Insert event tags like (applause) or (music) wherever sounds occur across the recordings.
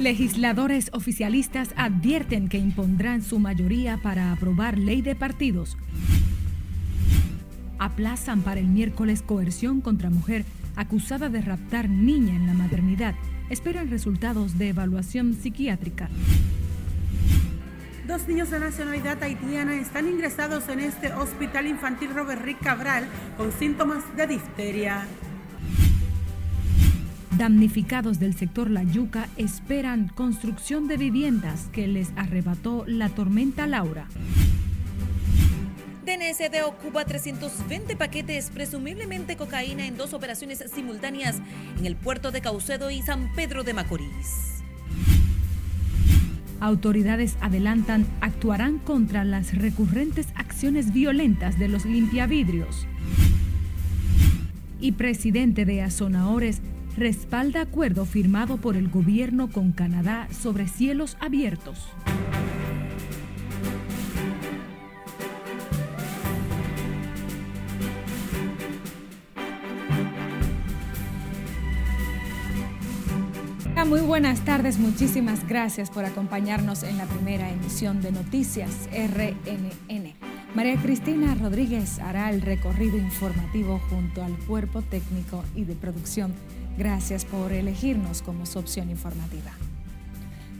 Legisladores oficialistas advierten que impondrán su mayoría para aprobar ley de partidos. Aplazan para el miércoles coerción contra mujer acusada de raptar niña en la maternidad. Esperan resultados de evaluación psiquiátrica. Dos niños de nacionalidad haitiana están ingresados en este hospital infantil Robert Rick Cabral con síntomas de difteria. Damnificados del sector La Yuca esperan construcción de viviendas que les arrebató la tormenta Laura. DNSD ocupa 320 paquetes, presumiblemente cocaína, en dos operaciones simultáneas en el puerto de Caucedo y San Pedro de Macorís. Autoridades adelantan actuarán contra las recurrentes acciones violentas de los limpiavidrios. Y presidente de Azonaores respalda acuerdo firmado por el gobierno con Canadá sobre cielos abiertos. Muy buenas tardes, muchísimas gracias por acompañarnos en la primera emisión de Noticias RNN. María Cristina Rodríguez hará el recorrido informativo junto al cuerpo técnico y de producción Gracias por elegirnos como su opción informativa.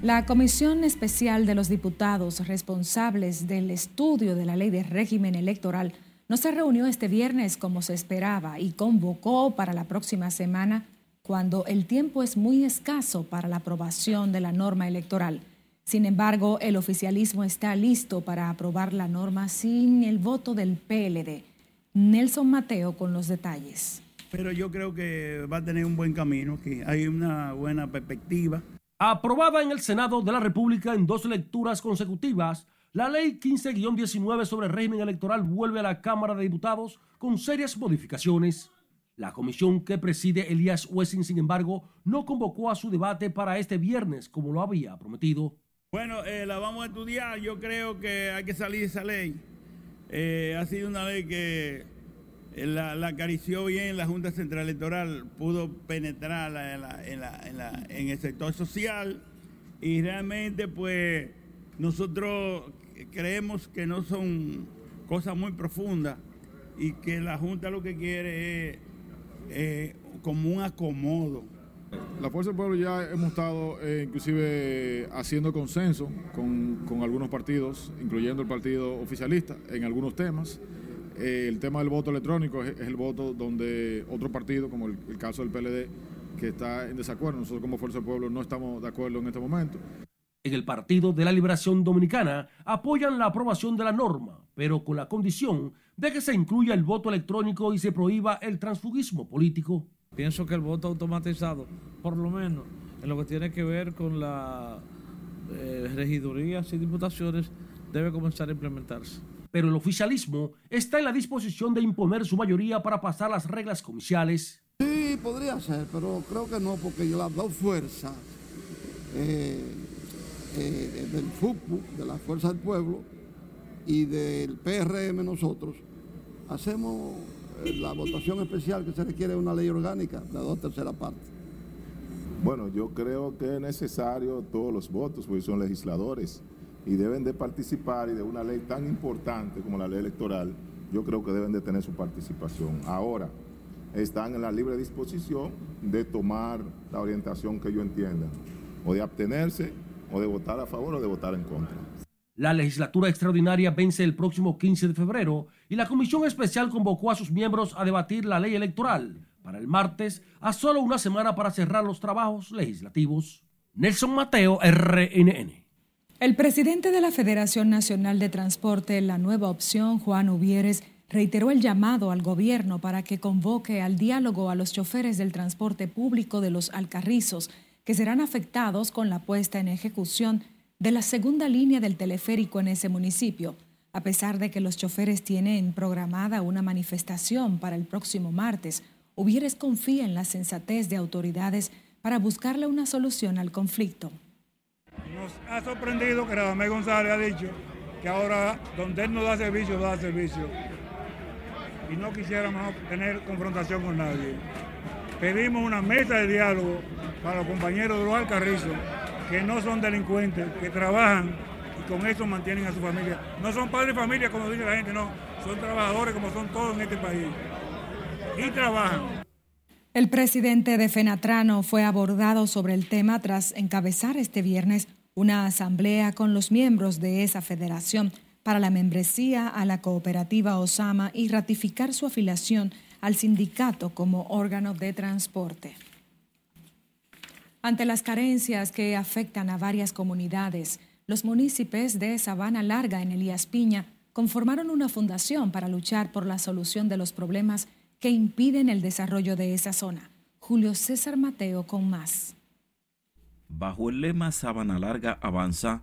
La Comisión Especial de los Diputados responsables del estudio de la ley de régimen electoral no se reunió este viernes como se esperaba y convocó para la próxima semana cuando el tiempo es muy escaso para la aprobación de la norma electoral. Sin embargo, el oficialismo está listo para aprobar la norma sin el voto del PLD. Nelson Mateo con los detalles pero yo creo que va a tener un buen camino, que hay una buena perspectiva. Aprobada en el Senado de la República en dos lecturas consecutivas, la Ley 15-19 sobre régimen electoral vuelve a la Cámara de Diputados con serias modificaciones. La comisión que preside Elías Wessing, sin embargo, no convocó a su debate para este viernes como lo había prometido. Bueno, eh, la vamos a estudiar. Yo creo que hay que salir de esa ley. Eh, ha sido una ley que eh, la, acarició bien la Junta Central Electoral, pudo penetrar en, el sector social y realmente pues nosotros creemos que no son cosas muy profundas y que la Junta lo que quiere es como un acomodo. La Fuerza del Pueblo ya hemos estado eh, inclusive haciendo consenso con, con algunos partidos, incluyendo el partido oficialista, en algunos temas. Eh, el tema del voto electrónico es, el voto donde otro partido, como el, caso del PLD, que está en desacuerdo. Nosotros como Fuerza del Pueblo no estamos de acuerdo en este momento. En el Partido de la Liberación Dominicana apoyan la aprobación de la norma, pero con la condición de que se incluya el voto electrónico y se prohíba el transfugismo político. Pienso que el voto automatizado, por lo menos en lo que tiene que ver con las eh, regidurías y diputaciones, debe comenzar a implementarse pero el oficialismo está en la disposición de imponer su mayoría para pasar las reglas comerciales. Sí, podría ser, pero creo que no, porque las dos fuerzas eh, eh, del FUPU, de la Fuerza del Pueblo, y del PRM nosotros, hacemos eh, la votación especial que se requiere de una ley orgánica, la dos terceras partes. Bueno, yo creo que es necesario todos los votos, porque son legisladores y deben de participar y de una ley tan importante como la ley electoral, yo creo que deben de tener su participación. Ahora, están en la libre disposición de tomar la orientación que ellos entiendan, o de abstenerse, o de votar a favor o de votar en contra. La legislatura extraordinaria vence el próximo 15 de febrero y la Comisión Especial convocó a sus miembros a debatir la ley electoral para el martes, a solo una semana para cerrar los trabajos legislativos. Nelson Mateo, RNN. El presidente de la Federación Nacional de Transporte, la nueva opción, Juan Ubieres, reiteró el llamado al gobierno para que convoque al diálogo a los choferes del transporte público de los Alcarrizos, que serán afectados con la puesta en ejecución de la segunda línea del teleférico en ese municipio, a pesar de que los choferes tienen programada una manifestación para el próximo martes. Ubieres confía en la sensatez de autoridades para buscarle una solución al conflicto. Nos ha sorprendido que Radamés González ha dicho que ahora donde él no da servicio, da servicio. Y no quisiéramos tener confrontación con nadie. Pedimos una mesa de diálogo para los compañeros de los Alcarrizos que no son delincuentes, que trabajan y con eso mantienen a su familia. No son padres de familia como dice la gente, no, son trabajadores como son todos en este país. Y trabajan. El presidente de Fenatrano fue abordado sobre el tema tras encabezar este viernes una asamblea con los miembros de esa federación para la membresía a la cooperativa Osama y ratificar su afiliación al sindicato como órgano de transporte. Ante las carencias que afectan a varias comunidades, los municipios de Sabana Larga en Elías Piña conformaron una fundación para luchar por la solución de los problemas que impiden el desarrollo de esa zona. Julio César Mateo con más. Bajo el lema Sabana Larga avanza,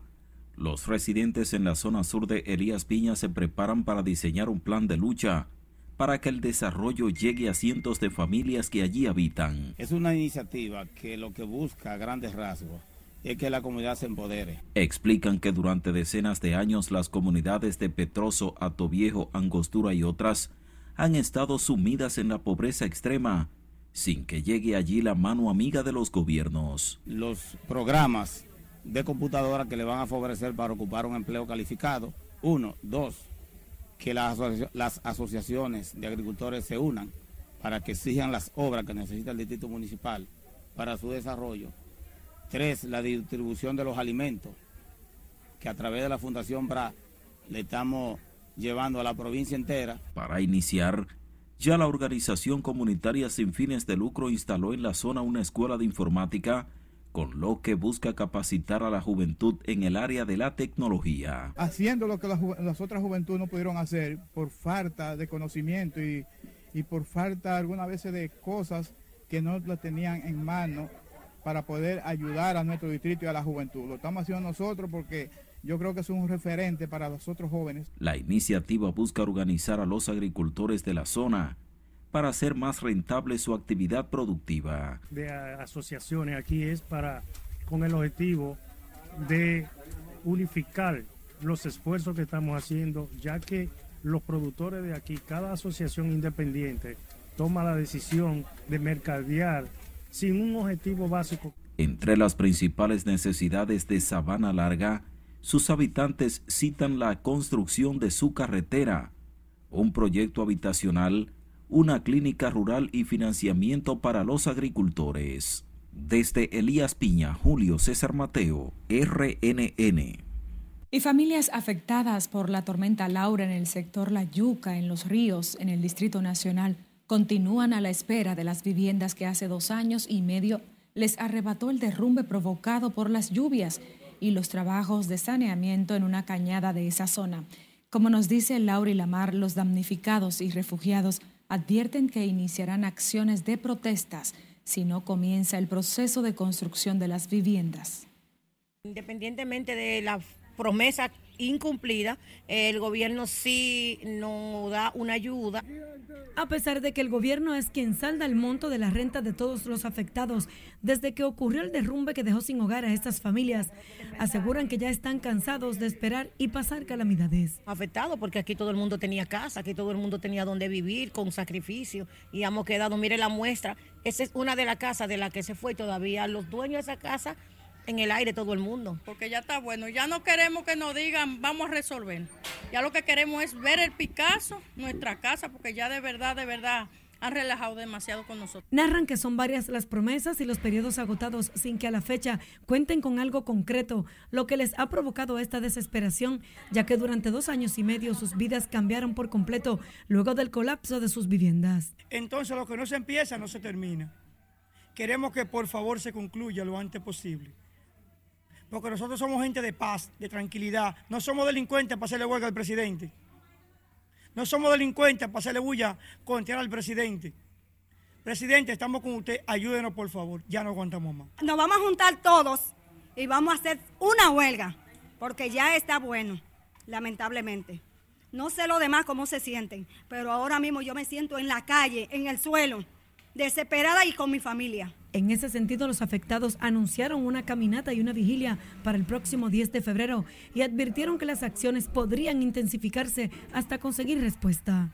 los residentes en la zona sur de Elías Piña se preparan para diseñar un plan de lucha para que el desarrollo llegue a cientos de familias que allí habitan. Es una iniciativa que lo que busca a grandes rasgos es que la comunidad se empodere. Explican que durante decenas de años las comunidades de Petroso, Atoviejo, Angostura y otras han estado sumidas en la pobreza extrema sin que llegue allí la mano amiga de los gobiernos. Los programas de computadora que le van a favorecer para ocupar un empleo calificado, uno, dos, que las, asociaciones de agricultores se unan para que exijan las obras que necesita el distrito municipal para su desarrollo. Tres, la distribución de los alimentos, que a través de la Fundación BRA le estamos llevando a la provincia entera. Para iniciar, ya la organización comunitaria sin fines de lucro instaló en la zona una escuela de informática con lo que busca capacitar a la juventud en el área de la tecnología. Haciendo lo que las, otras juventudes no pudieron hacer por falta de conocimiento y, y por falta algunas veces de cosas que no las tenían en mano para poder ayudar a nuestro distrito y a la juventud. Lo estamos haciendo nosotros porque yo creo que es un referente para los otros jóvenes. La iniciativa busca organizar a los agricultores de la zona para hacer más rentable su actividad productiva. De asociaciones aquí es para con el objetivo de unificar los esfuerzos que estamos haciendo, ya que los productores de aquí, cada asociación independiente toma la decisión de mercadear sin un objetivo básico. Entre las principales necesidades de Sabana Larga, sus habitantes citan la construcción de su carretera, un proyecto habitacional una clínica rural y financiamiento para los agricultores. Desde Elías Piña, Julio César Mateo, RNN. Y familias afectadas por la tormenta Laura en el sector La Yuca, en los ríos, en el Distrito Nacional, continúan a la espera de las viviendas que hace dos años y medio les arrebató el derrumbe provocado por las lluvias y los trabajos de saneamiento en una cañada de esa zona. Como nos dice Laura y Lamar, los damnificados y refugiados advierten que iniciarán acciones de protestas si no comienza el proceso de construcción de las viviendas. Independientemente de la promesa incumplida, el gobierno sí nos da una ayuda. A pesar de que el gobierno es quien salda el monto de la renta de todos los afectados desde que ocurrió el derrumbe que dejó sin hogar a estas familias, aseguran que ya están cansados de esperar y pasar calamidades. Afectado porque aquí todo el mundo tenía casa, aquí todo el mundo tenía donde vivir con sacrificio y hemos quedado, mire la muestra, esa es una de las casas de la que se fue todavía los dueños de esa casa en el aire todo el mundo. Porque ya está bueno, ya no queremos que nos digan vamos a resolver. Ya lo que queremos es ver el Picasso, nuestra casa, porque ya de verdad, de verdad han relajado demasiado con nosotros. Narran que son varias las promesas y los periodos agotados sin que a la fecha cuenten con algo concreto, lo que les ha provocado esta desesperación, ya que durante dos años y medio sus vidas cambiaron por completo luego del colapso de sus viviendas. Entonces lo que no se empieza no se termina. Queremos que por favor se concluya lo antes posible porque nosotros somos gente de paz, de tranquilidad. No somos delincuentes para hacerle huelga al presidente. No somos delincuentes para hacerle bulla contra al presidente. Presidente, estamos con usted, ayúdenos por favor, ya no aguantamos más. Nos vamos a juntar todos y vamos a hacer una huelga, porque ya está bueno, lamentablemente. No sé lo demás cómo se sienten, pero ahora mismo yo me siento en la calle, en el suelo, desesperada y con mi familia. En ese sentido, los afectados anunciaron una caminata y una vigilia para el próximo 10 de febrero y advirtieron que las acciones podrían intensificarse hasta conseguir respuesta.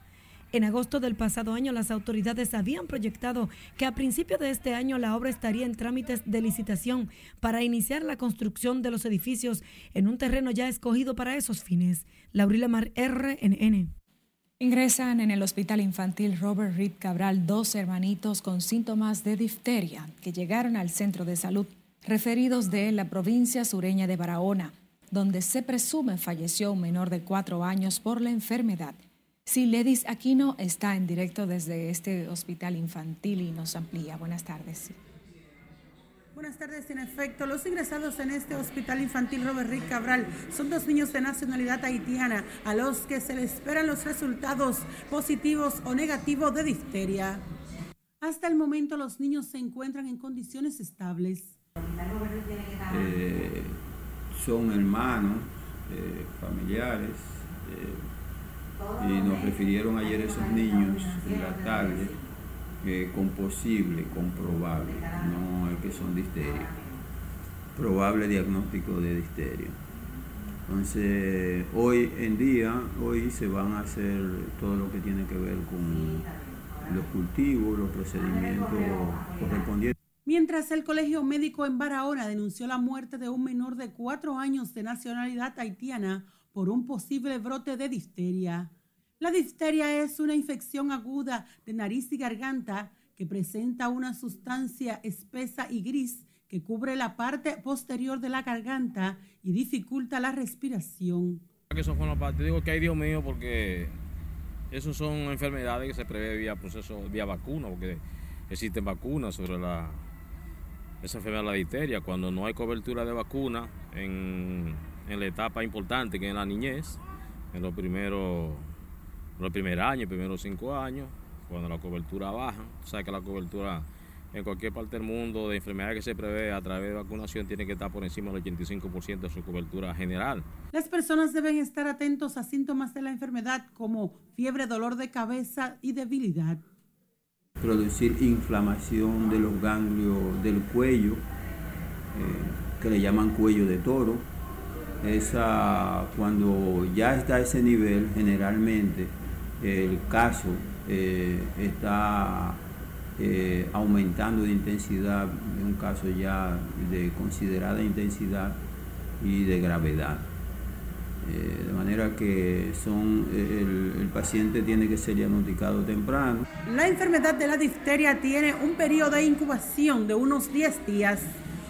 En agosto del pasado año, las autoridades habían proyectado que a principio de este año la obra estaría en trámites de licitación para iniciar la construcción de los edificios en un terreno ya escogido para esos fines. Laurila Mar, RNN. Ingresan en el Hospital Infantil Robert Reed Cabral dos hermanitos con síntomas de difteria que llegaron al centro de salud referidos de la provincia sureña de Barahona, donde se presume falleció un menor de cuatro años por la enfermedad. Siledis Aquino está en directo desde este hospital infantil y nos amplía. Buenas tardes. Buenas tardes. En efecto, los ingresados en este hospital infantil Robert Rick Cabral son dos niños de nacionalidad haitiana a los que se les esperan los resultados positivos o negativos de difteria. Hasta el momento los niños se encuentran en condiciones estables. Eh, son hermanos, eh, familiares. Eh, y nos refirieron ayer esos niños en la tarde eh, con posible, comprobable, no es que son difteria, probable diagnóstico de difteria. Entonces, hoy en día, hoy se van a hacer todo lo que tiene que ver con los cultivos, los procedimientos correspondientes. Mientras el Colegio Médico en Barahona denunció la muerte de un menor de cuatro años de nacionalidad haitiana por un posible brote de difteria. La difteria es una infección aguda de nariz y garganta que presenta una sustancia espesa y gris que cubre la parte posterior de la garganta y dificulta la respiración. Eso fue una parte, digo que hay Dios mío porque esas son enfermedades que se prevé vía proceso, vía vacuna, porque existen vacunas sobre la, esa enfermedad de la difteria. Cuando no hay cobertura de vacuna en en la etapa importante que es la niñez, en los primeros, los primeros años, primeros cinco años, cuando la cobertura baja. O sea que la cobertura en cualquier parte del mundo de enfermedad que se prevé a través de vacunación tiene que estar por encima del 85% de su cobertura general. Las personas deben estar atentos a síntomas de la enfermedad como fiebre, dolor de cabeza y debilidad. Producir inflamación de los ganglios del cuello, eh, que le llaman cuello de toro esa, cuando ya está a ese nivel, generalmente el caso eh, está eh, aumentando de intensidad, en un caso ya de considerada intensidad y de gravedad. Eh, de manera que el, el, paciente tiene que ser diagnosticado temprano. La enfermedad de la difteria tiene un periodo de incubación de unos 10 días.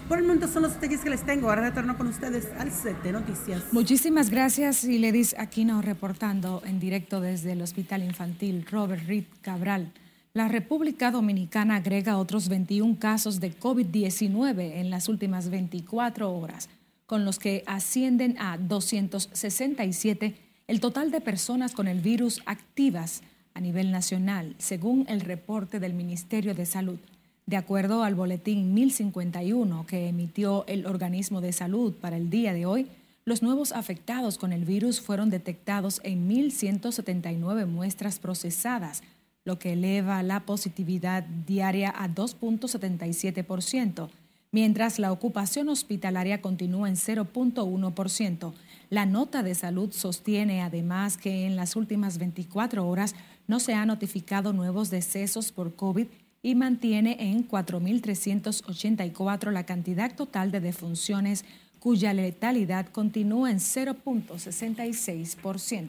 Por el momento son los detalles que les tengo. Ahora retorno con ustedes al set de noticias. Muchísimas gracias, y Ledis Aquino, reportando en directo desde el Hospital Infantil Robert Reed Cabral. La República Dominicana agrega otros 21 casos de COVID-19 en las últimas 24 horas, con los que ascienden a 267 el total de personas con el virus activas a nivel nacional, según el reporte del Ministerio de Salud. De acuerdo al boletín 1051 que emitió el organismo de salud para el día de hoy, los nuevos afectados con el virus fueron detectados en 1.179 muestras procesadas, lo que eleva la positividad diaria a 2.77%, mientras la ocupación hospitalaria continúa en 0.1%. La nota de salud sostiene además que en las últimas 24 horas no se han notificado nuevos decesos por COVID y mantiene en 4.384 la cantidad total de defunciones cuya letalidad continúa en 0.66%.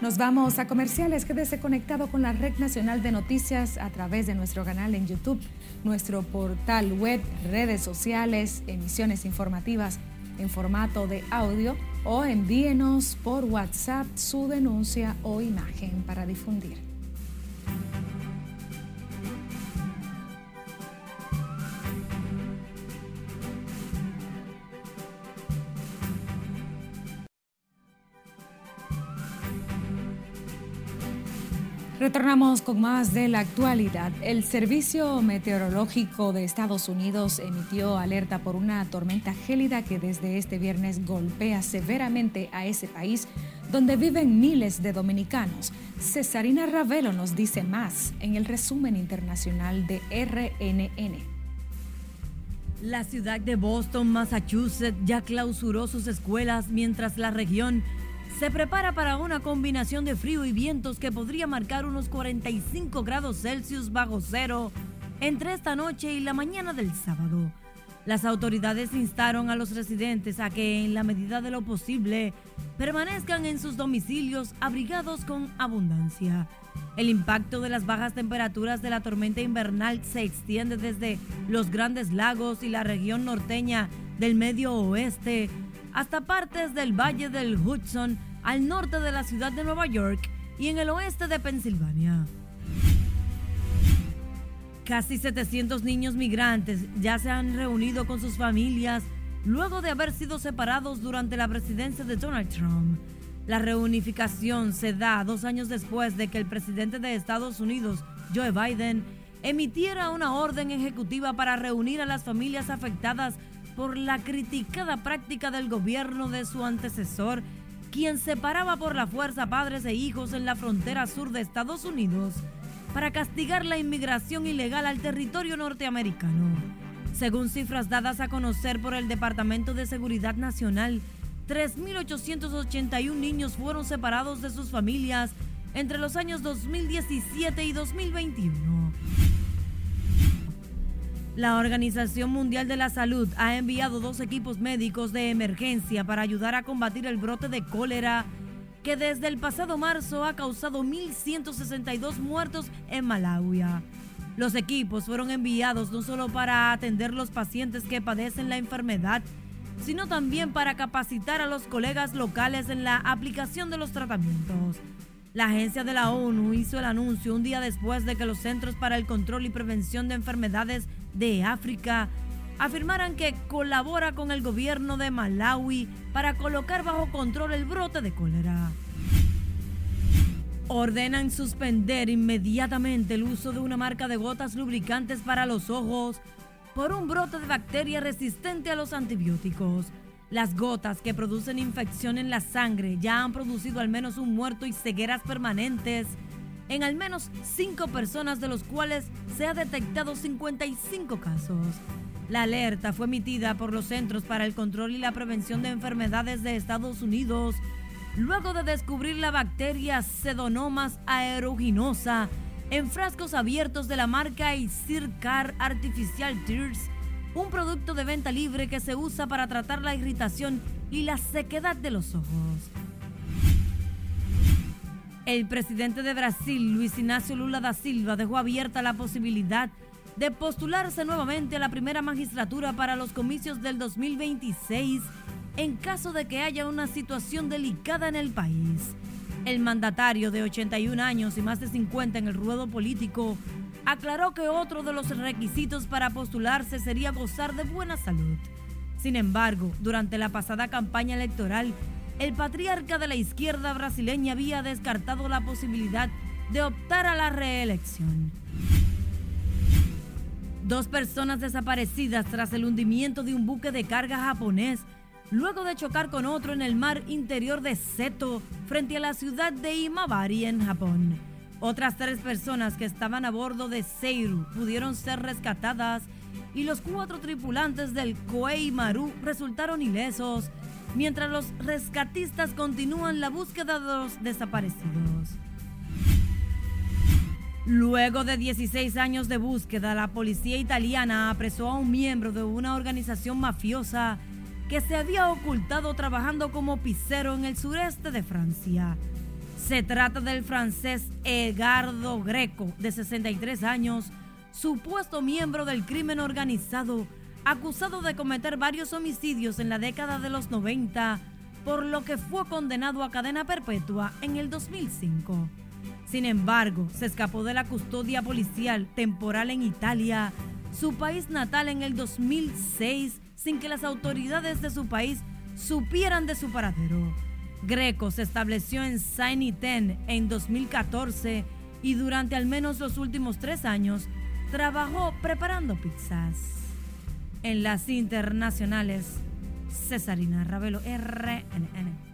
Nos vamos a comerciales. Quédese conectado con la Red Nacional de Noticias a través de nuestro canal en YouTube, nuestro portal web, redes sociales, emisiones informativas en formato de audio o envíenos por WhatsApp su denuncia o imagen para difundir. Retornamos con más de la actualidad. El Servicio Meteorológico de Estados Unidos emitió alerta por una tormenta gélida que desde este viernes golpea severamente a ese país donde viven miles de dominicanos. Cesarina Ravelo nos dice más en el resumen internacional de RNN. La ciudad de Boston, Massachusetts, ya clausuró sus escuelas mientras la región se prepara para una combinación de frío y vientos que podría marcar unos 45 grados Celsius bajo cero entre esta noche y la mañana del sábado. Las autoridades instaron a los residentes a que, en la medida de lo posible, permanezcan en sus domicilios abrigados con abundancia. El impacto de las bajas temperaturas de la tormenta invernal se extiende desde los grandes lagos y la región norteña del medio oeste hasta partes del valle del Hudson al norte de la ciudad de Nueva York y en el oeste de Pensilvania. Casi 700 niños migrantes ya se han reunido con sus familias luego de haber sido separados durante la presidencia de Donald Trump. La reunificación se da dos años después de que el presidente de Estados Unidos, Joe Biden, emitiera una orden ejecutiva para reunir a las familias afectadas por la criticada práctica del gobierno de su antecesor, quien separaba por la fuerza padres e hijos en la frontera sur de Estados Unidos para castigar la inmigración ilegal al territorio norteamericano. Según cifras dadas a conocer por el Departamento de Seguridad Nacional, 3.881 niños fueron separados de sus familias entre los años 2017 y 2021. La Organización Mundial de la Salud ha enviado dos equipos médicos de emergencia para ayudar a combatir el brote de cólera que desde el pasado marzo ha causado 1.162 muertos en Malawi. Los equipos fueron enviados no solo para atender los pacientes que padecen la enfermedad, sino también para capacitar a los colegas locales en la aplicación de los tratamientos. La agencia de la ONU hizo el anuncio un día después de que los Centros para el Control y Prevención de Enfermedades de África afirmaran que colabora con el gobierno de Malawi para colocar bajo control el brote de cólera. Ordenan suspender inmediatamente el uso de una marca de gotas lubricantes para los ojos por un brote de bacteria resistente a los antibióticos. Las gotas que producen infección en la sangre ya han producido al menos un muerto y cegueras permanentes en al menos cinco personas, de los cuales se ha detectado 55 casos. La alerta fue emitida por los Centros para el Control y la Prevención de Enfermedades de Estados Unidos luego de descubrir la bacteria Pseudomonas aeruginosa en frascos abiertos de la marca Isircar Artificial Tears, un producto de venta libre que se usa para tratar la irritación y la sequedad de los ojos. El presidente de Brasil, Luis Ignacio Lula da Silva, dejó abierta la posibilidad de postularse nuevamente a la primera magistratura para los comicios del 2026 en caso de que haya una situación delicada en el país. El mandatario de 81 años y más de 50 en el ruedo político aclaró que otro de los requisitos para postularse sería gozar de buena salud. Sin embargo, durante la pasada campaña electoral, el patriarca de la izquierda brasileña había descartado la posibilidad de optar a la reelección. Dos personas desaparecidas tras el hundimiento de un buque de carga japonés, luego de chocar con otro en el mar interior de Seto, frente a la ciudad de Imabari, en Japón. Otras tres personas que estaban a bordo de Seiru pudieron ser rescatadas y los cuatro tripulantes del Koei Maru resultaron ilesos, mientras los rescatistas continúan la búsqueda de los desaparecidos. Luego de 16 años de búsqueda, la policía italiana apresó a un miembro de una organización mafiosa que se había ocultado trabajando como pizzero en el sureste de Francia. Se trata del francés Edgardo Greco, de 63 años, supuesto miembro del crimen organizado, acusado de cometer varios homicidios en la década de los 90, por lo que fue condenado a cadena perpetua en el 2005. Sin embargo, se escapó de la custodia policial temporal en Italia, su país natal en el 2006, sin que las autoridades de su país supieran de su paradero. Greco se estableció en Saint-Iten en 2014 y durante al menos los últimos tres años trabajó preparando pizzas. En las internacionales, Cesarina Ravelo, RNN.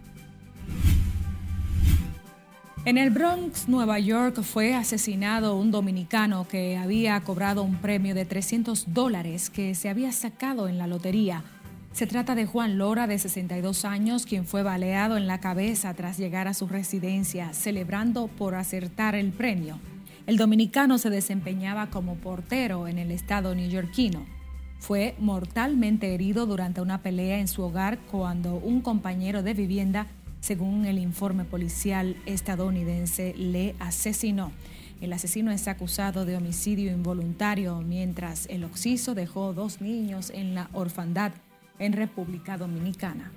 En el Bronx, Nueva York, fue asesinado un dominicano que había cobrado un premio de 300 dólares que se había sacado en la lotería. Se trata de Juan Lora, de 62 años, quien fue baleado en la cabeza tras llegar a su residencia, celebrando por acertar el premio. El dominicano se desempeñaba como portero en el estado neoyorquino. Fue mortalmente herido durante una pelea en su hogar cuando un compañero de vivienda, según el informe policial estadounidense, le asesinó. El asesino es acusado de homicidio involuntario, mientras el occiso dejó dos niños en la orfandad en República Dominicana.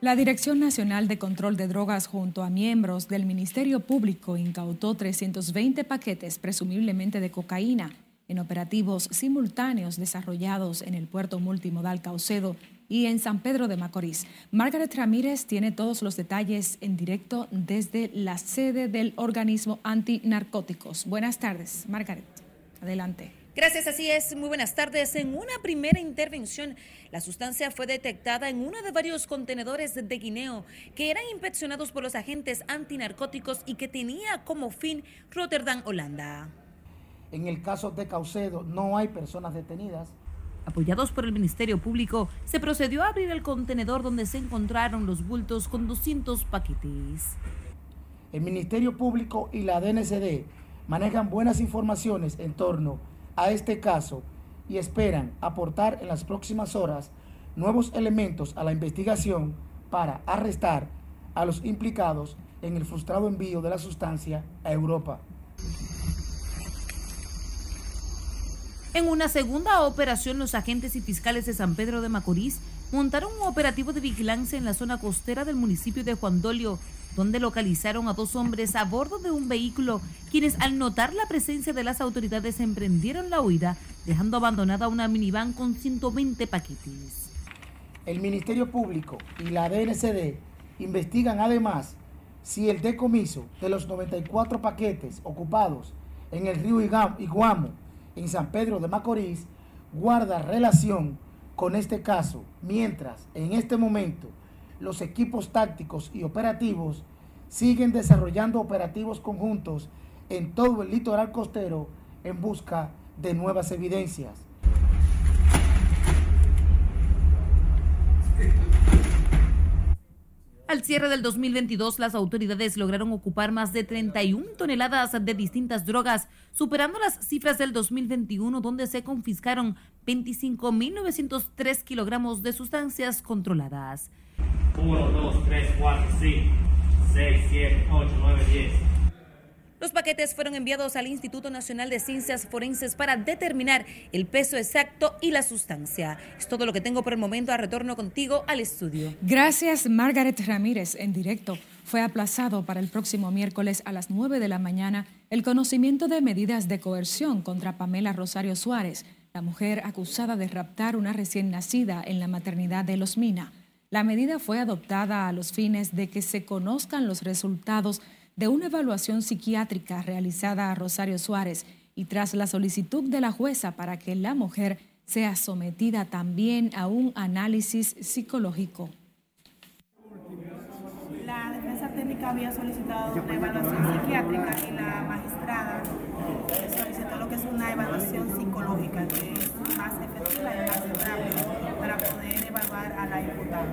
La Dirección Nacional de Control de Drogas junto a miembros del Ministerio Público incautó 320 paquetes presumiblemente de cocaína en operativos simultáneos desarrollados en el puerto multimodal Caucedo y en San Pedro de Macorís. Margaret Ramírez tiene todos los detalles en directo desde la sede del organismo antinarcóticos. Buenas tardes, Margaret. Adelante. Gracias, así es. Muy buenas tardes. En una primera intervención, la sustancia fue detectada en uno de varios contenedores de guineo que eran inspeccionados por los agentes antinarcóticos y que tenía como fin Rotterdam, Holanda. En el caso de Caucedo no hay personas detenidas. Apoyados por el Ministerio Público, se procedió a abrir el contenedor donde se encontraron los bultos con 200 paquetes. El Ministerio Público y la DNCD manejan buenas informaciones en torno a este caso y esperan aportar en las próximas horas nuevos elementos a la investigación para arrestar a los implicados en el frustrado envío de la sustancia a Europa. En una segunda operación, los agentes y fiscales de San Pedro de Macorís montaron un operativo de vigilancia en la zona costera del municipio de Juan Dolio, donde localizaron a dos hombres a bordo de un vehículo, quienes al notar la presencia de las autoridades emprendieron la huida, dejando abandonada una minivan con 120 paquetes. El Ministerio Público y la DNCD investigan además si el decomiso de los 94 paquetes ocupados en el río Iguamo, en San Pedro de Macorís, guarda relación con este caso, mientras en este momento los equipos tácticos y operativos siguen desarrollando operativos conjuntos en todo el litoral costero en busca de nuevas evidencias. Al cierre del 2022, las autoridades lograron ocupar más de 31 toneladas de distintas drogas, superando las cifras del 2021, donde se confiscaron 25.903 kilogramos de sustancias controladas. 1, 2, 3, 4, 5, 6, 7, 8, 9, 10. Los paquetes fueron enviados al Instituto Nacional de Ciencias Forenses para determinar el peso exacto y la sustancia. Es todo lo que tengo por el momento. A retorno contigo al estudio. Gracias, Margaret Ramírez, en directo. Fue aplazado para el próximo miércoles a las 9 de la mañana el conocimiento de medidas de coerción contra Pamela Rosario Suárez, la mujer acusada de raptar una recién nacida en la maternidad de Los Mina. La medida fue adoptada a los fines de que se conozcan los resultados de una evaluación psiquiátrica realizada a Rosario Suárez y tras la solicitud de la jueza para que la mujer sea sometida también a un análisis psicológico. La defensa técnica había solicitado una evaluación psiquiátrica y la magistrada solicitó lo que es una evaluación psicológica, que es más efectiva y más rápida para poder evaluar a la imputada.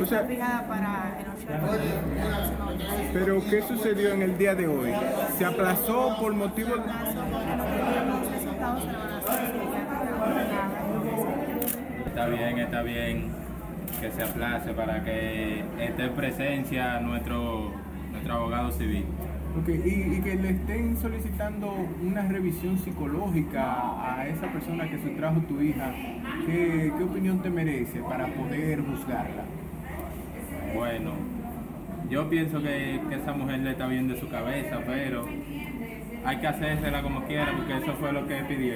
O sea, fijada para el 8 de Pero, ¿qué sucedió en el día de hoy? ¿Se aplazó por motivo de...? Está bien, está bien que se aplace para que esté en presencia nuestro, nuestro abogado civil. Okay. Y, y, que le estén solicitando una revisión psicológica a esa persona que sustrajo tu hija, ¿qué, qué opinión te merece para poder juzgarla? Bueno, yo pienso que, que, esa mujer le está bien de su cabeza, pero hay que hacérsela como quiera, porque eso fue lo que pidió.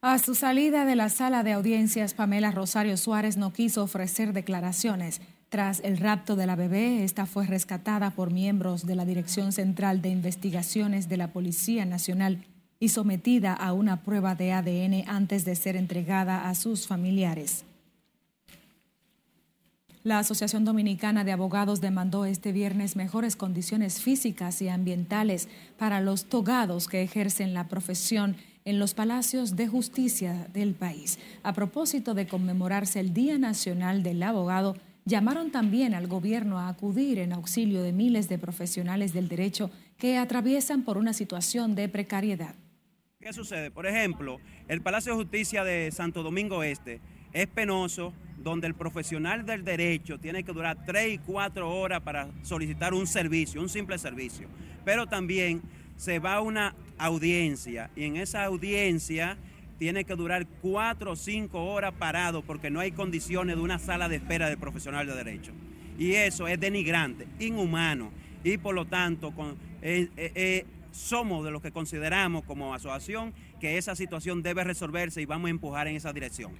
A su salida de la sala de audiencias, Pamela Rosario Suárez no quiso ofrecer declaraciones. Tras el rapto de la bebé, esta fue rescatada por miembros de la Dirección Central de Investigaciones de la Policía Nacional y sometida a una prueba de ADN antes de ser entregada a sus familiares. La Asociación Dominicana de Abogados demandó este viernes mejores condiciones físicas y ambientales para los togados que ejercen la profesión en los palacios de justicia del país. A propósito de conmemorarse el Día Nacional del Abogado, llamaron también al gobierno a acudir en auxilio de miles de profesionales del derecho que atraviesan por una situación de precariedad. ¿Qué sucede? Por ejemplo, el Palacio de Justicia de Santo Domingo Este es penoso, donde el profesional del derecho tiene que durar tres y cuatro horas para solicitar un servicio, un simple servicio. Pero también se va a una audiencia y en esa audiencia tiene que durar cuatro o cinco horas parado porque no hay condiciones de una sala de espera del profesional de derecho. Y eso es denigrante, inhumano y por lo tanto eh, eh, eh, somos de los que consideramos como asociación que esa situación debe resolverse y vamos a empujar en esa dirección.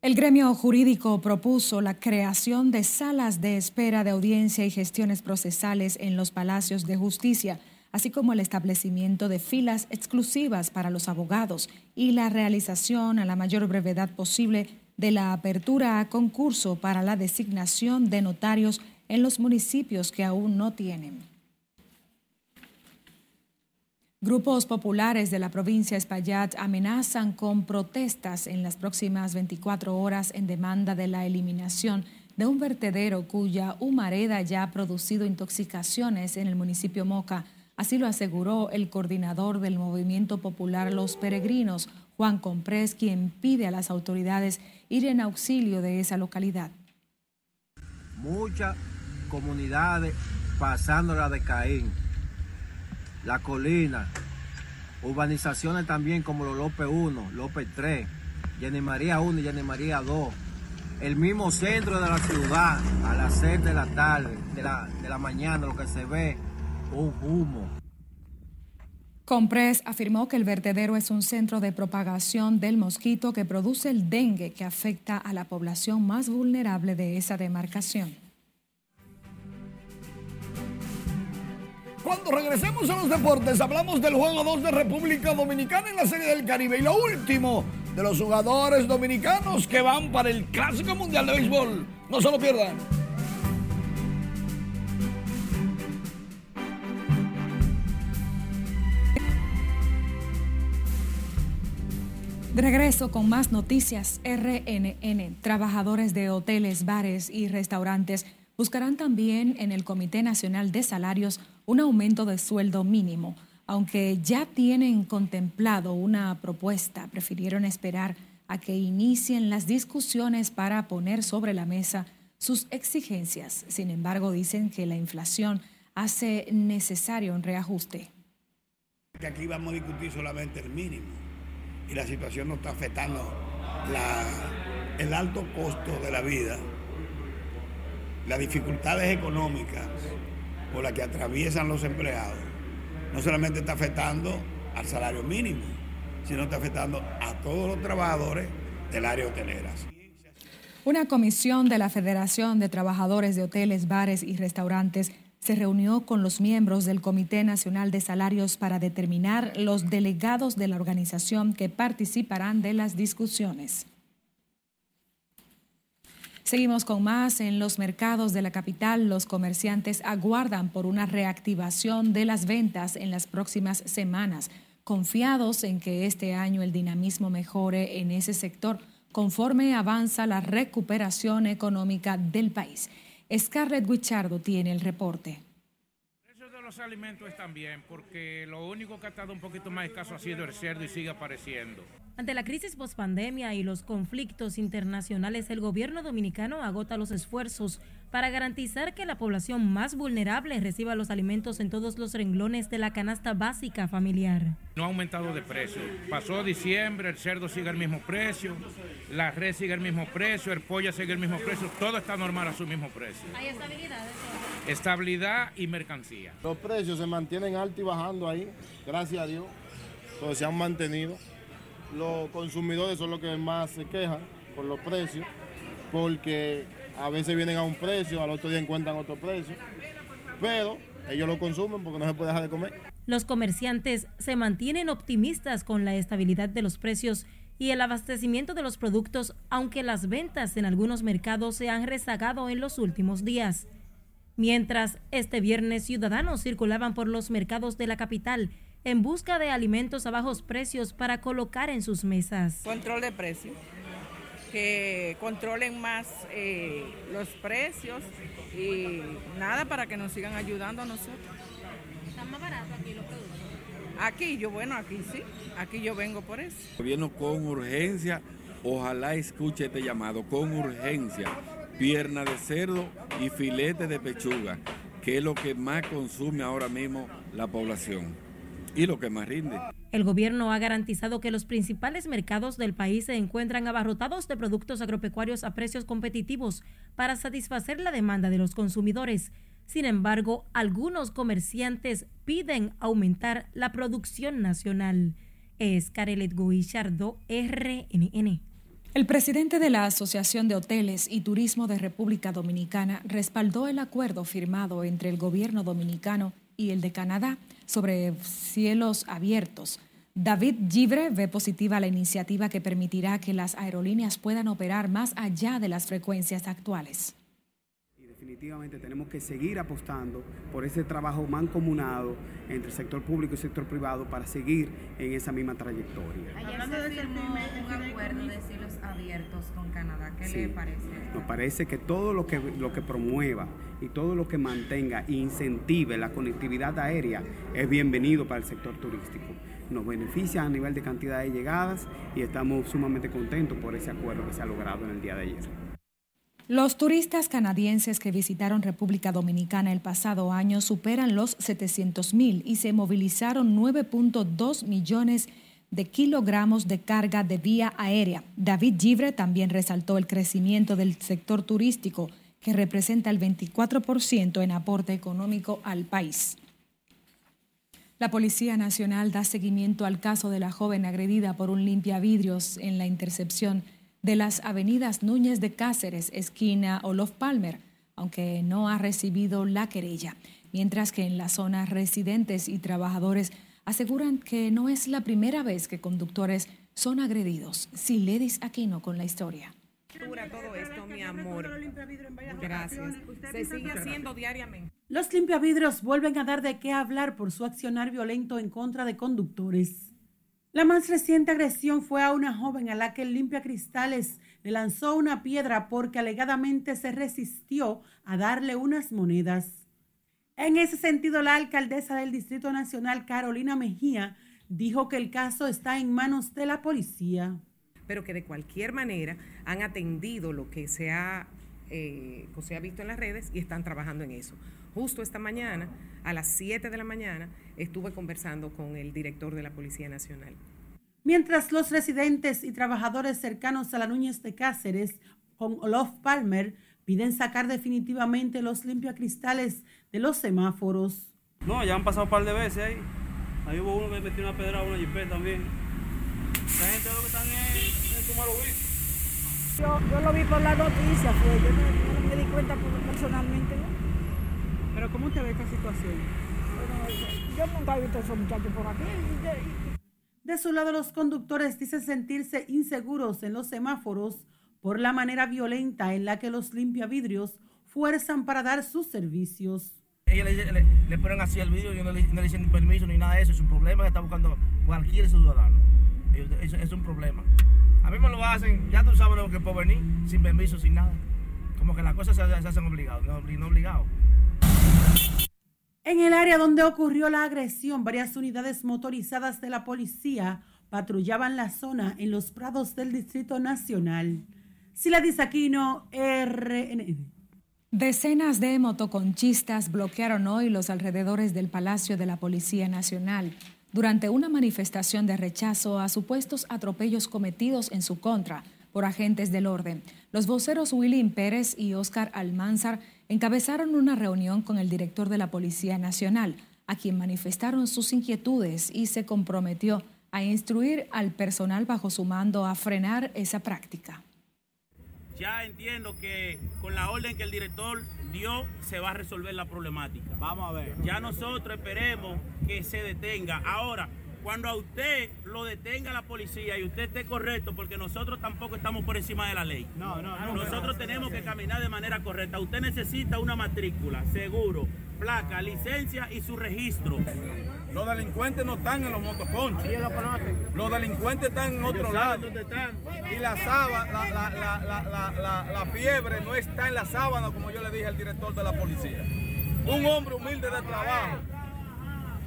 El gremio jurídico propuso la creación de salas de espera de audiencia y gestiones procesales en los palacios de justicia, así como el establecimiento de filas exclusivas para los abogados y la realización a la mayor brevedad posible de la apertura a concurso para la designación de notarios en los municipios que aún no tienen. Grupos populares de la provincia de Espaillat amenazan con protestas en las próximas 24 horas en demanda de la eliminación de un vertedero cuya humareda ya ha producido intoxicaciones en el municipio Moca. Así lo aseguró el coordinador del movimiento popular Los Peregrinos, Juan Comprés, quien pide a las autoridades ir en auxilio de esa localidad. Muchas comunidades pasando la de Caín la colina, urbanizaciones también como los López 1, López 3, Jenny María 1 y Jenny María 2. El mismo centro de la ciudad, a las 6 de la tarde, de la, de la mañana, lo que se ve, un humo. Compres afirmó que el vertedero es un centro de propagación del mosquito que produce el dengue que afecta a la población más vulnerable de esa demarcación. Cuando regresemos a los deportes, hablamos del juego 2 de República Dominicana en la Serie del Caribe y lo último de los jugadores dominicanos que van para el Clásico Mundial de Béisbol. No se lo pierdan. De regreso con más noticias RNN. Trabajadores de hoteles, bares y restaurantes buscarán también en el Comité Nacional de Salarios un aumento de sueldo mínimo. Aunque ya tienen contemplado una propuesta, prefirieron esperar a que inicien las discusiones para poner sobre la mesa sus exigencias. Sin embargo, dicen que la inflación hace necesario un reajuste. Aquí vamos a discutir solamente el mínimo y la situación nos está afectando el alto costo de la vida las dificultades económicas por las que atraviesan los empleados, no solamente está afectando al salario mínimo, sino está afectando a todos los trabajadores del área hotelera. Una comisión de la Federación de Trabajadores de Hoteles, Bares y Restaurantes se reunió con los miembros del Comité Nacional de Salarios para determinar los delegados de la organización que participarán de las discusiones. Seguimos con más. En los mercados de la capital, los comerciantes aguardan por una reactivación de las ventas en las próximas semanas, confiados en que este año el dinamismo mejore en ese sector conforme avanza la recuperación económica del país. Scarlett Guichardo tiene el reporte los alimentos están bien, porque lo único que ha estado un poquito más escaso ha sido el cerdo y sigue apareciendo. Ante la crisis pospandemia y los conflictos internacionales, el gobierno dominicano agota los esfuerzos para garantizar que la población más vulnerable reciba los alimentos en todos los renglones de la canasta básica familiar. No ha aumentado de precio. Pasó diciembre, el cerdo sigue el mismo precio, la red sigue el mismo precio, el pollo sigue el mismo precio, todo está normal a su mismo precio. ¿Hay estabilidad? Estabilidad y mercancía. Los precios se mantienen altos y bajando ahí, gracias a Dios. Entonces se han mantenido. Los consumidores son los que más se quejan por los precios, porque a veces vienen a un precio, al otro día encuentran otro precio. Pero ellos lo consumen porque no se puede dejar de comer. Los comerciantes se mantienen optimistas con la estabilidad de los precios y el abastecimiento de los productos, aunque las ventas en algunos mercados se han rezagado en los últimos días. Mientras este viernes ciudadanos circulaban por los mercados de la capital en busca de alimentos a bajos precios para colocar en sus mesas. Control de precios, que controlen más eh, los precios y nada para que nos sigan ayudando a nosotros. ¿Están más baratos aquí los productos? Aquí yo, bueno, aquí sí, aquí yo vengo por eso. Gobierno con urgencia, ojalá escuche este llamado, con urgencia, pierna de cerdo y filete de pechuga, que es lo que más consume ahora mismo la población y lo que más rinde. El gobierno ha garantizado que los principales mercados del país se encuentran abarrotados de productos agropecuarios a precios competitivos para satisfacer la demanda de los consumidores. Sin embargo, algunos comerciantes piden aumentar la producción nacional. Es Carelet Guillardo, RNN. El presidente de la Asociación de Hoteles y Turismo de República Dominicana respaldó el acuerdo firmado entre el gobierno dominicano y el de Canadá sobre cielos abiertos. David Givre ve positiva la iniciativa que permitirá que las aerolíneas puedan operar más allá de las frecuencias actuales definitivamente tenemos que seguir apostando por ese trabajo mancomunado entre el sector público y el sector privado para seguir en esa misma trayectoria. Hablando se firmó un acuerdo de cielos abiertos con Canadá. ¿Qué le parece? Nos parece que todo lo que, lo que promueva y todo lo que mantenga e incentive la conectividad aérea es bienvenido para el sector turístico. Nos beneficia a nivel de cantidad de llegadas y estamos sumamente contentos por ese acuerdo que se ha logrado en el día de ayer. Los turistas canadienses que visitaron República Dominicana el pasado año superan los 700 mil y se movilizaron 9.2 millones de kilogramos de carga de vía aérea. David Givre también resaltó el crecimiento del sector turístico, que representa el 24% en aporte económico al país. La Policía Nacional da seguimiento al caso de la joven agredida por un limpiavidrios en la intercepción de las avenidas Núñez de Cáceres, esquina Olof Palmer, aunque no ha recibido la querella, mientras que en la zona residentes y trabajadores aseguran que no es la primera vez que conductores son agredidos. Siledis Aquino con la historia. Todo esto, mi amor. Gracias. Se sigue haciendo diariamente. Los limpiavidrios vuelven a dar de qué hablar por su accionar violento en contra de conductores. La más reciente agresión fue a una joven a la que el limpia cristales le lanzó una piedra porque alegadamente se resistió a darle unas monedas. En ese sentido, la alcaldesa del Distrito Nacional, Carolina Mejía, dijo que el caso está en manos de la policía. Pero que de cualquier manera han atendido lo que se ha, eh, se ha visto en las redes y están trabajando en eso. Justo esta mañana, a las 7 de la mañana, estuve conversando con el director de la Policía Nacional. Mientras los residentes y trabajadores cercanos a la Núñez de Cáceres, con Olof Palmer, piden sacar definitivamente los limpiacristales de los semáforos. No, ya han pasado un par de veces ahí. Ahí hubo uno que metió una pedra a una jipeta también. La gente lo que están en, en malo yo, yo lo vi por la noticia, fue. yo no, me di cuenta personalmente. ¿Pero cómo te ve esta situación? yo nunca he visto a esos muchachos por aquí. De su lado, los conductores dicen sentirse inseguros en los semáforos por la manera violenta en la que los limpiavidrios fuerzan para dar sus servicios. Ellos le, ponen así el vidrio y no le, no le dicen ni permiso ni nada de eso. Es un problema que está buscando cualquier ciudadano. Es, es un problema. A mí me lo hacen, ya tú sabes lo que puedo venir, sin permiso, sin nada. Como que las cosas se, hacen obligados, no, no obligados. En el área donde ocurrió la agresión, varias unidades motorizadas de la policía patrullaban la zona en los prados del Distrito Nacional. Sila Aquino, RNN. Decenas de motoconchistas bloquearon hoy los alrededores del Palacio de la Policía Nacional durante una manifestación de rechazo a supuestos atropellos cometidos en su contra por agentes del orden. Los voceros William Pérez y Oscar Almanzar encabezaron una reunión con el director de la Policía Nacional, a quien manifestaron sus inquietudes y se comprometió a instruir al personal bajo su mando a frenar esa práctica. Ya entiendo que con la orden que el director dio se va a resolver la problemática. Vamos a ver. Ya nosotros esperemos que se detenga. Ahora, cuando a usted lo detenga la policía y usted esté correcto, porque nosotros tampoco estamos por encima de la ley. No, no, no. Nosotros tenemos que caminar de manera correcta. Usted necesita una matrícula, seguro. placa, licencia y su registro. Los delincuentes no están en los motoconchos. Lo. Los delincuentes están en otro Ellos lado. dónde están. Y la, sábana, la, la, la, la, la, la- la fiebre no está en la sábana, como yo le dije al director de la policía. Un hombre humilde de trabajo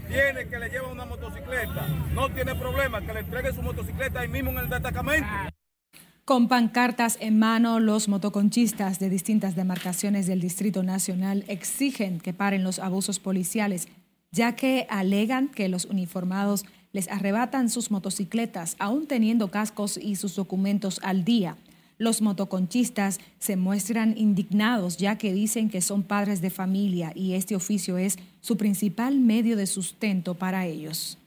tiene que le lleva una motocicleta. No tiene problema que le entregue su motocicleta ahí mismo en el destacamento. Con pancartas en mano, los motoconchistas de distintas demarcaciones del Distrito Nacional exigen que paren los abusos policiales, ya que alegan que los uniformados les arrebatan sus motocicletas, aún teniendo cascos y sus documentos al día. Los motoconchistas se muestran indignados ya que dicen que son padres de familia y este oficio es su principal medio de sustento para ellos.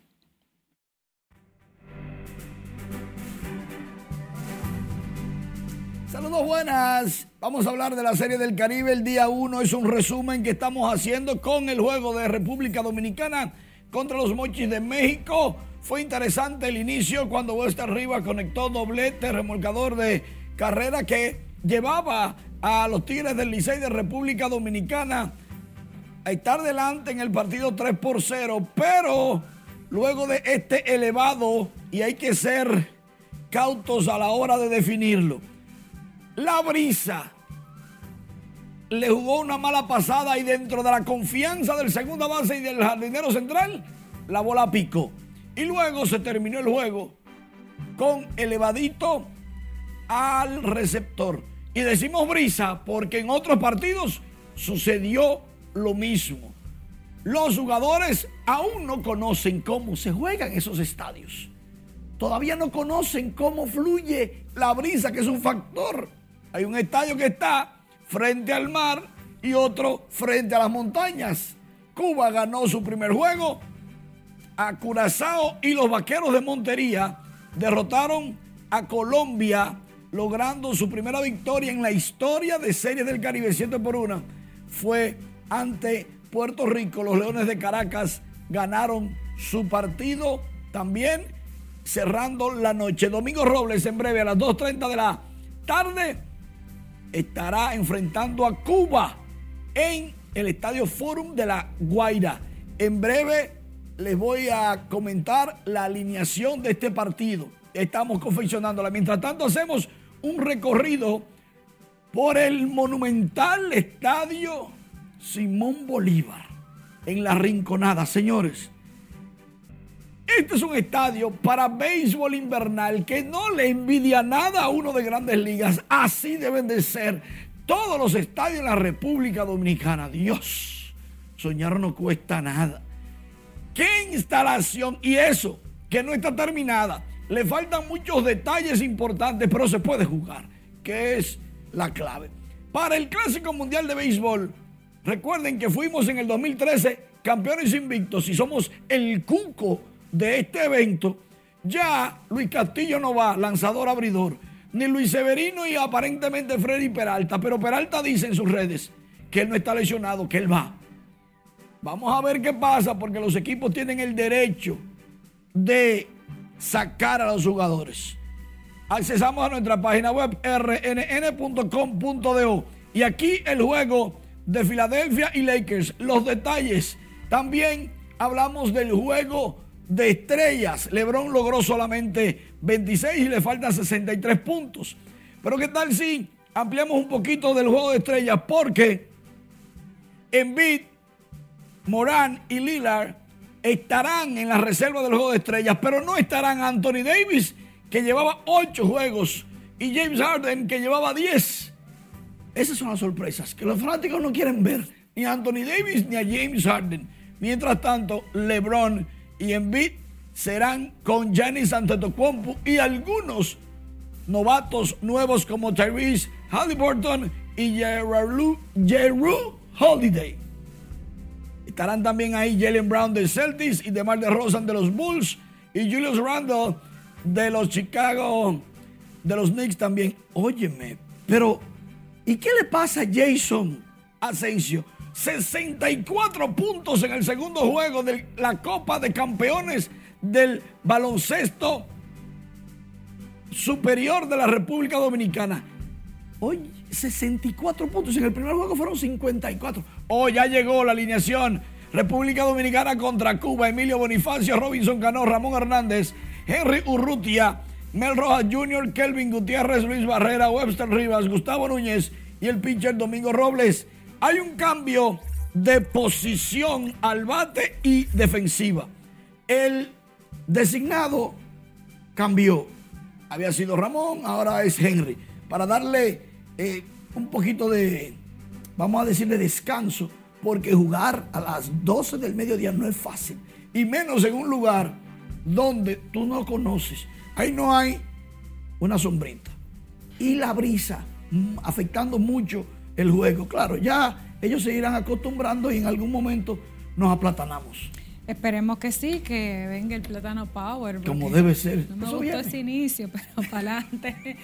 Saludos buenas. Vamos a hablar de la Serie del Caribe. El día 1 es un resumen que estamos haciendo con el juego de República Dominicana contra los Mochis de México. Fue interesante el inicio cuando Wester Rivas conectó doblete remolcador de carrera que llevaba a los Tigres del Licey de República Dominicana a estar delante en el partido 3 por 0, pero luego de este elevado, y hay que ser cautos a la hora de definirlo, la brisa le jugó una mala pasada y dentro de la confianza del segunda base y del jardinero central, la bola picó. Y luego se terminó el juego con elevadito al receptor. Y decimos brisa porque en otros partidos sucedió lo mismo. Los jugadores aún no conocen cómo se juegan esos estadios. Todavía no conocen cómo fluye la brisa, que es un factor. Hay un estadio que está frente al mar y otro frente a las montañas. Cuba ganó su primer juego a Curazao y los vaqueros de Montería derrotaron a Colombia, logrando su primera victoria en la historia de Series del Caribe 7 por 1. Fue ante Puerto Rico. Los Leones de Caracas ganaron su partido también cerrando la noche. Domingo Robles en breve a las 2.30 de la tarde estará enfrentando a Cuba en el Estadio Forum de la Guaira. En breve les voy a comentar la alineación de este partido. Estamos confeccionándola. Mientras tanto hacemos un recorrido por el monumental Estadio Simón Bolívar en la Rinconada. Señores, este es un estadio para béisbol invernal que no le envidia nada a uno de grandes ligas. Así deben de ser todos los estadios en la República Dominicana. Dios, soñar no cuesta nada. ¿Qué instalación? Y eso, que no está terminada. Le faltan muchos detalles importantes, pero se puede jugar, que es la clave. Para el Clásico Mundial de Béisbol, recuerden que fuimos en el 2013 campeones invictos y somos el cuco de este evento. Ya Luis Castillo no va, lanzador abridor, ni Luis Severino y aparentemente Freddy Peralta, pero Peralta dice en sus redes que él no está lesionado, que él va. Vamos a ver qué pasa porque los equipos tienen el derecho de sacar a los jugadores. Accesamos a nuestra página web rnn.com.do y aquí el juego de Filadelfia y Lakers, los detalles. También hablamos del juego de estrellas. LeBron logró solamente 26 y le faltan 63 puntos. Pero qué tal si ampliamos un poquito del juego de estrellas porque Embiid Morán y Lillard estarán en la reserva del juego de estrellas, pero no estarán Anthony Davis, que llevaba 8 juegos, y James Harden, que llevaba 10. Esas son las sorpresas que los fanáticos no quieren ver, ni a Anthony Davis ni a James Harden. Mientras tanto, LeBron y Embiid serán con Giannis Antetokounmpo y algunos novatos nuevos como Tyrese Halliburton y Jeru Holiday. Estarán también ahí Jalen Brown de Celtics y DeMar DeRozan de los Bulls y Julius Randle de los Chicago, de los Knicks también. Óyeme, pero ¿y qué le pasa a Jason Asensio? 64 puntos en el segundo juego de la Copa de Campeones del baloncesto superior de la República Dominicana. Hoy 64 puntos, en el primer juego fueron 54. Oh, ya llegó la alineación. República Dominicana contra Cuba. Emilio Bonifacio, Robinson Cano, Ramón Hernández, Henry Urrutia, Mel Rojas Jr., Kelvin Gutiérrez, Luis Barrera, Webster Rivas, Gustavo Núñez y el pitcher Domingo Robles. Hay un cambio de posición al bate y defensiva. El designado cambió. Había sido Ramón, ahora es Henry. Para darle eh, un poquito de, vamos a decir, de descanso, porque jugar a las 12 del mediodía no es fácil. Y menos en un lugar donde tú no conoces. Ahí no hay una sombrita. Y la brisa mm, afectando mucho el juego. Claro, ya ellos se irán acostumbrando y en algún momento nos aplatanamos. Esperemos que sí, que venga el Plátano Power. Como debe ser. No me Eso gustó viene. ese inicio, (laughs) pero para adelante.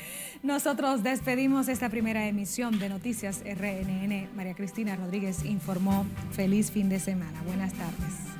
Nosotros despedimos esta primera emisión de Noticias RNN. María Cristina Rodríguez informó. Feliz fin de semana. Buenas tardes.